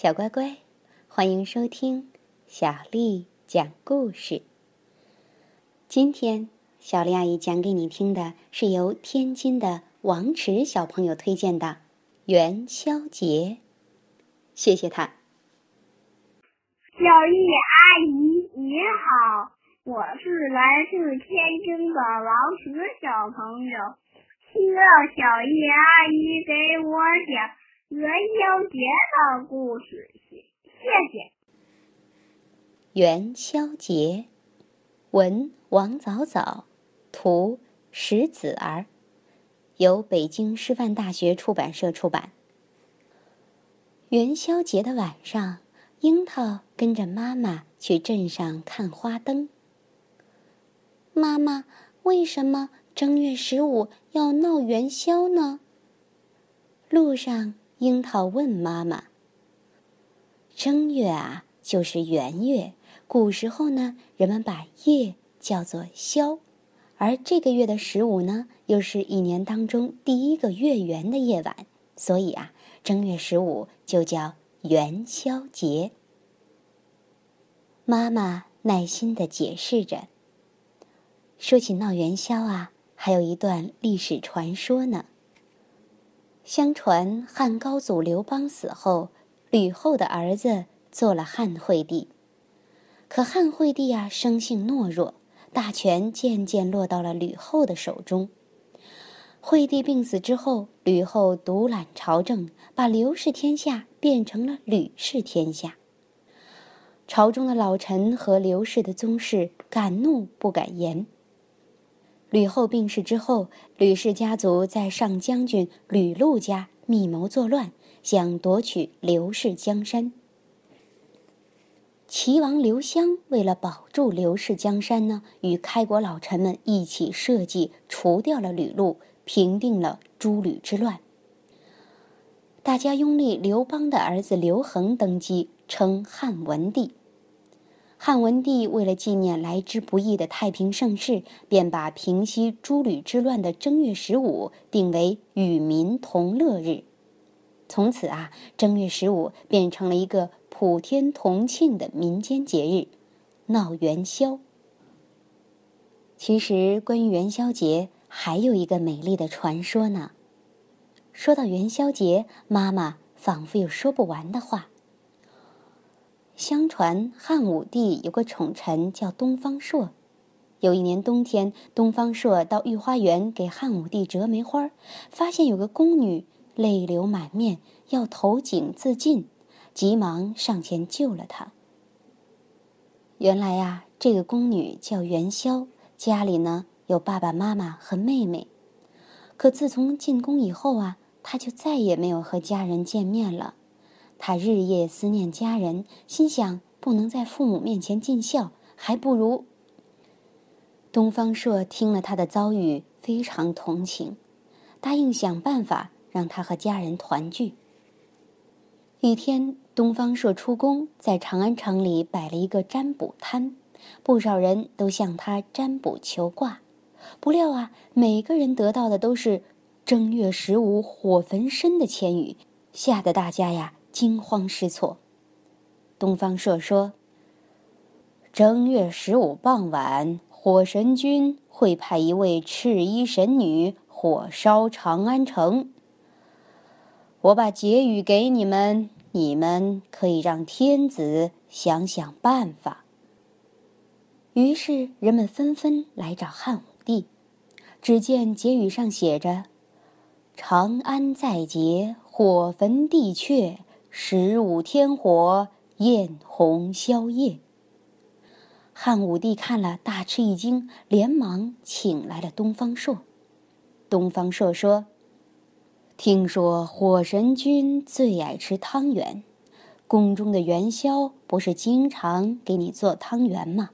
小乖乖，欢迎收听小丽讲故事。今天，小丽阿姨讲给你听的是由天津的王池小朋友推荐的《元宵节》。谢谢他。小丽阿姨你好，我是来自天津的王池小朋友，希望小丽阿姨给我讲。元宵节的故事，谢谢。元宵节，文王早早，图石子儿，由北京师范大学出版社出版。元宵节的晚上，樱桃跟着妈妈去镇上看花灯。妈妈，为什么正月十五要闹元宵呢？路上。樱桃问妈妈：“正月啊，就是元月。古时候呢，人们把夜叫做宵，而这个月的十五呢，又是一年当中第一个月圆的夜晚，所以啊，正月十五就叫元宵节。”妈妈耐心的解释着。说起闹元宵啊，还有一段历史传说呢。相传汉高祖刘邦死后，吕后的儿子做了汉惠帝。可汉惠帝啊，生性懦弱，大权渐渐落到了吕后的手中。惠帝病死之后，吕后独揽朝政，把刘氏天下变成了吕氏天下。朝中的老臣和刘氏的宗室敢怒不敢言。吕后病逝之后，吕氏家族在上将军吕禄家密谋作乱，想夺取刘氏江山。齐王刘襄为了保住刘氏江山呢，与开国老臣们一起设计除掉了吕禄，平定了诸吕之乱。大家拥立刘邦的儿子刘恒登基，称汉文帝。汉文帝为了纪念来之不易的太平盛世，便把平息诸吕之乱的正月十五定为与民同乐日。从此啊，正月十五变成了一个普天同庆的民间节日，闹元宵。其实，关于元宵节还有一个美丽的传说呢。说到元宵节，妈妈仿佛有说不完的话。相传汉武帝有个宠臣叫东方朔。有一年冬天，东方朔到御花园给汉武帝折梅花，发现有个宫女泪流满面，要投井自尽，急忙上前救了她。原来呀，这个宫女叫元宵，家里呢有爸爸妈妈和妹妹。可自从进宫以后啊，她就再也没有和家人见面了。他日夜思念家人，心想不能在父母面前尽孝，还不如……东方朔听了他的遭遇，非常同情，答应想办法让他和家人团聚。一天，东方朔出宫，在长安城里摆了一个占卜摊，不少人都向他占卜求卦，不料啊，每个人得到的都是“正月十五火焚身”的签语，吓得大家呀。惊慌失措。东方朔说：“正月十五傍晚，火神君会派一位赤衣神女火烧长安城。我把结语给你们，你们可以让天子想想办法。”于是人们纷纷来找汉武帝。只见结语上写着：“长安在劫，火焚地阙。”十五天火焰红宵夜。汉武帝看了大吃一惊，连忙请来了东方朔。东方朔说：“听说火神君最爱吃汤圆，宫中的元宵不是经常给你做汤圆吗？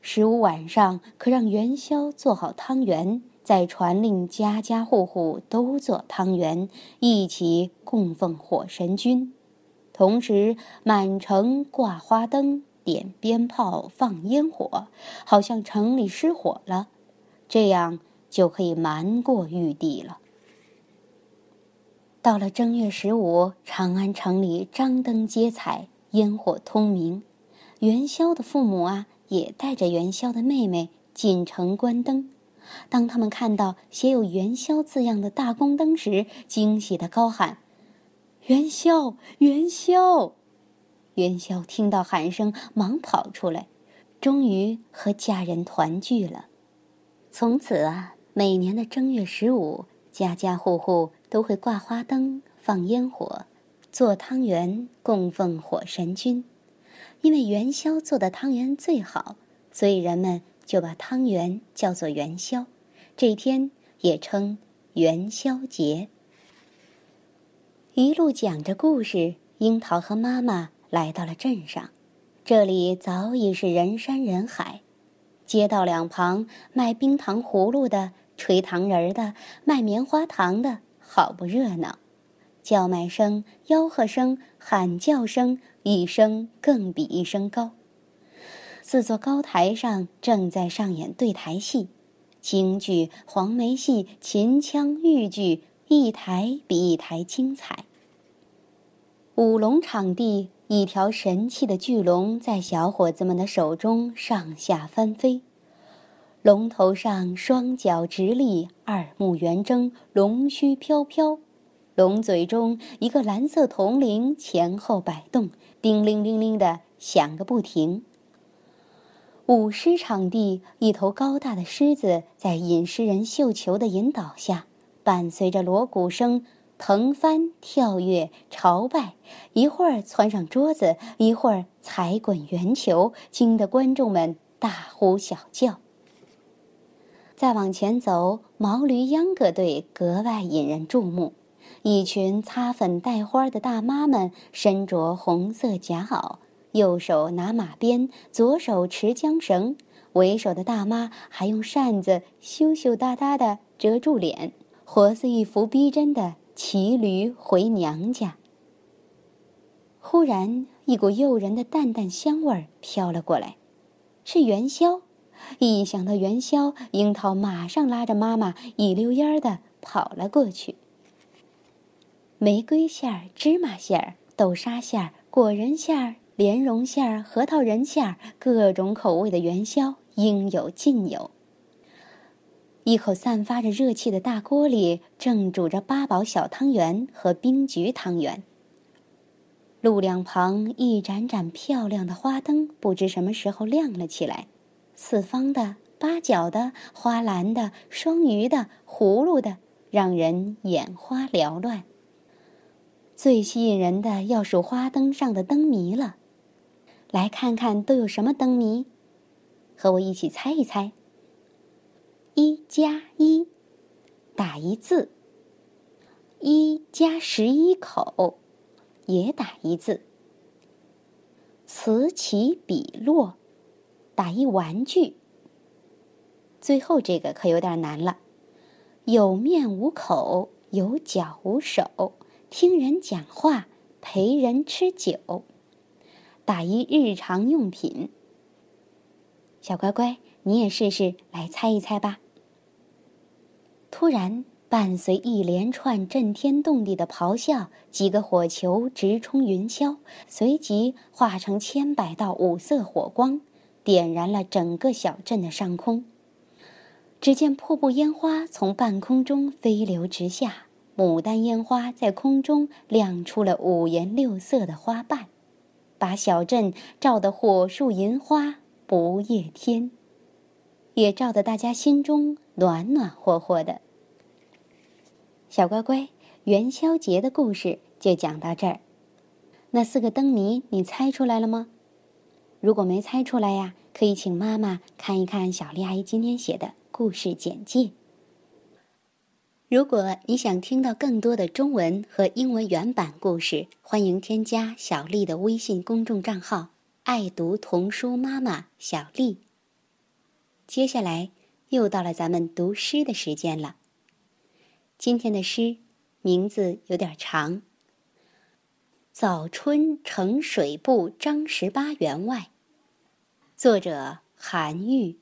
十五晚上可让元宵做好汤圆。”再传令家家户户都做汤圆，一起供奉火神君，同时满城挂花灯、点鞭炮、放烟火，好像城里失火了，这样就可以瞒过玉帝了。到了正月十五，长安城里张灯结彩，烟火通明。元宵的父母啊，也带着元宵的妹妹进城观灯。当他们看到写有“元宵”字样的大宫灯时，惊喜的高喊：“元宵，元宵！”元宵听到喊声，忙跑出来，终于和家人团聚了。从此啊，每年的正月十五，家家户户都会挂花灯、放烟火、做汤圆供奉火神君。因为元宵做的汤圆最好，所以人们就把汤圆叫做元宵。这天也称元宵节。一路讲着故事，樱桃和妈妈来到了镇上，这里早已是人山人海。街道两旁卖冰糖葫芦的、吹糖人儿的、卖棉花糖的，好不热闹。叫卖声、吆喝声、喊叫声，一声更比一声高。四座高台上正在上演对台戏，京剧、黄梅戏、秦腔、豫剧，一台比一台精彩。舞龙场地，一条神气的巨龙在小伙子们的手中上下翻飞，龙头上双脚直立，二目圆睁，龙须飘飘。龙嘴中一个蓝色铜铃前后摆动，叮铃铃铃的响个不停。舞狮场地，一头高大的狮子在引狮人绣球的引导下，伴随着锣鼓声，腾翻跳跃朝拜，一会儿窜上桌子，一会儿踩滚圆球，惊得观众们大呼小叫。再往前走，毛驴秧歌队格外引人注目。一群擦粉戴花的大妈们，身着红色夹袄，右手拿马鞭，左手持缰绳。为首的大妈还用扇子羞羞答答地遮住脸，活似一幅逼真的骑驴回娘家。忽然，一股诱人的淡淡香味儿飘了过来，是元宵。一想到元宵，樱桃马上拉着妈妈一溜烟儿地跑了过去。玫瑰馅儿、芝麻馅儿、豆沙馅儿、果仁馅儿、莲蓉馅儿、核桃仁馅儿，各种口味的元宵应有尽有。一口散发着热气的大锅里，正煮着八宝小汤圆和冰菊汤圆。路两旁一盏盏漂亮的花灯，不知什么时候亮了起来，四方的、八角的、花篮的、双鱼的、葫芦的，让人眼花缭乱。最吸引人的要数花灯上的灯谜了，来看看都有什么灯谜，和我一起猜一猜。一加一，打一字；一加十一口，也打一字。此起彼落，打一玩具。最后这个可有点难了，有面无口，有脚无手。听人讲话，陪人吃酒，打一日常用品。小乖乖，你也试试来猜一猜吧。突然，伴随一连串震天动地的咆哮，几个火球直冲云霄，随即化成千百道五色火光，点燃了整个小镇的上空。只见瀑布烟花从半空中飞流直下。牡丹烟花在空中亮出了五颜六色的花瓣，把小镇照得火树银花不夜天，也照得大家心中暖暖和和的。小乖乖，元宵节的故事就讲到这儿。那四个灯谜你猜出来了吗？如果没猜出来呀，可以请妈妈看一看小丽阿姨今天写的故事简介。如果你想听到更多的中文和英文原版故事，欢迎添加小丽的微信公众账号“爱读童书妈妈小丽”。接下来又到了咱们读诗的时间了。今天的诗名字有点长，《早春呈水部张十八员外》，作者韩愈。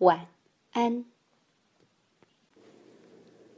晚安。